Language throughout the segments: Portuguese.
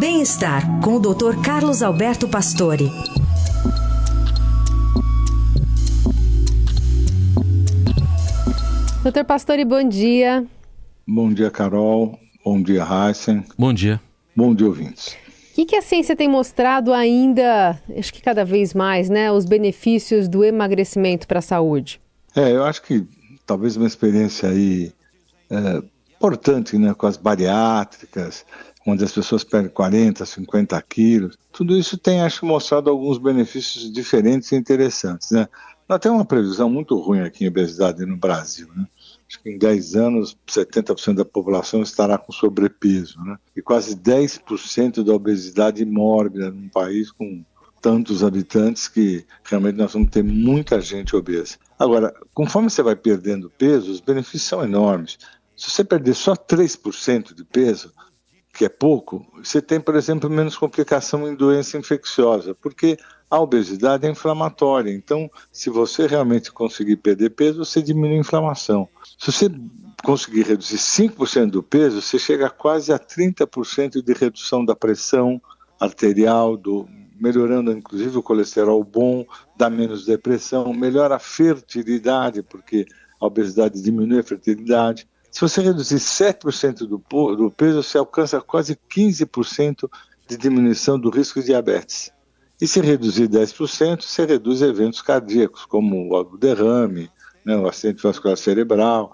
Bem-estar com o Dr. Carlos Alberto Pastore. Doutor Pastore, bom dia. Bom dia, Carol. Bom dia, Heisen. Bom dia. Bom dia, ouvintes. O que, que, a ciência tem mostrado ainda, acho que cada vez mais, né, os benefícios do emagrecimento para a saúde? É, eu acho que talvez uma experiência aí é, importante, né, com as bariátricas, onde as pessoas perdem 40, 50 quilos. Tudo isso tem, acho, mostrado alguns benefícios diferentes e interessantes, né? Nós temos uma previsão muito ruim aqui em obesidade no Brasil, né? Acho que em 10 anos, 70% da população estará com sobrepeso, né? E quase 10% da obesidade mórbida num país com tantos habitantes que realmente nós vamos ter muita gente obesa. Agora, conforme você vai perdendo peso, os benefícios são enormes. Se você perder só 3% de peso, que é pouco, você tem, por exemplo, menos complicação em doença infecciosa, porque a obesidade é inflamatória. Então, se você realmente conseguir perder peso, você diminui a inflamação. Se você conseguir reduzir 5% do peso, você chega quase a 30% de redução da pressão arterial, do, melhorando inclusive o colesterol bom, dá menos depressão, melhora a fertilidade, porque a obesidade diminui a fertilidade. Se você reduzir 7% do, do peso, você alcança quase 15% de diminuição do risco de diabetes. E se reduzir 10%, você reduz eventos cardíacos, como o derrame, né, o acidente vascular cerebral.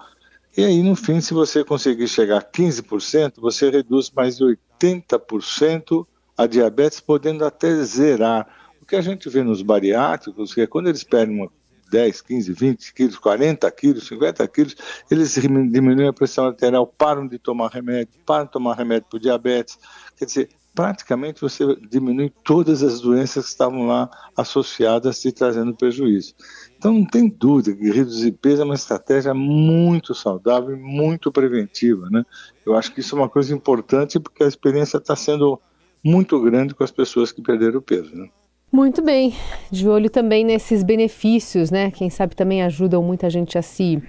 E aí, no fim, se você conseguir chegar a 15%, você reduz mais de 80% a diabetes, podendo até zerar. O que a gente vê nos bariátricos, que é quando eles perdem uma 10, 15, 20 quilos, 40 quilos, 50 quilos, eles diminuem a pressão arterial, param de tomar remédio, param de tomar remédio para diabetes. Quer dizer, praticamente você diminui todas as doenças que estavam lá associadas e trazendo prejuízo. Então não tem dúvida que reduzir peso é uma estratégia muito saudável e muito preventiva. Né? Eu acho que isso é uma coisa importante porque a experiência está sendo muito grande com as pessoas que perderam peso. Né? Muito bem, de olho também nesses benefícios, né? Quem sabe também ajudam muita gente a se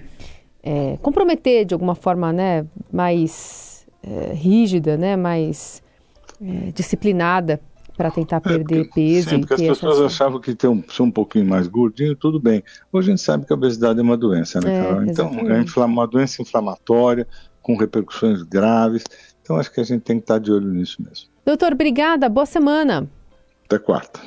é, comprometer de alguma forma, né? Mais é, rígida, né? Mais é, disciplinada para tentar perder é, peso. Sim, porque as pessoas achavam que ter um, ser um pouquinho mais gordinho, tudo bem. Hoje a gente sabe que a obesidade é uma doença, né, Carol? então, é uma doença inflamatória, com repercussões graves. Então, acho que a gente tem que estar de olho nisso mesmo. Doutor, obrigada. Boa semana. Até quarta.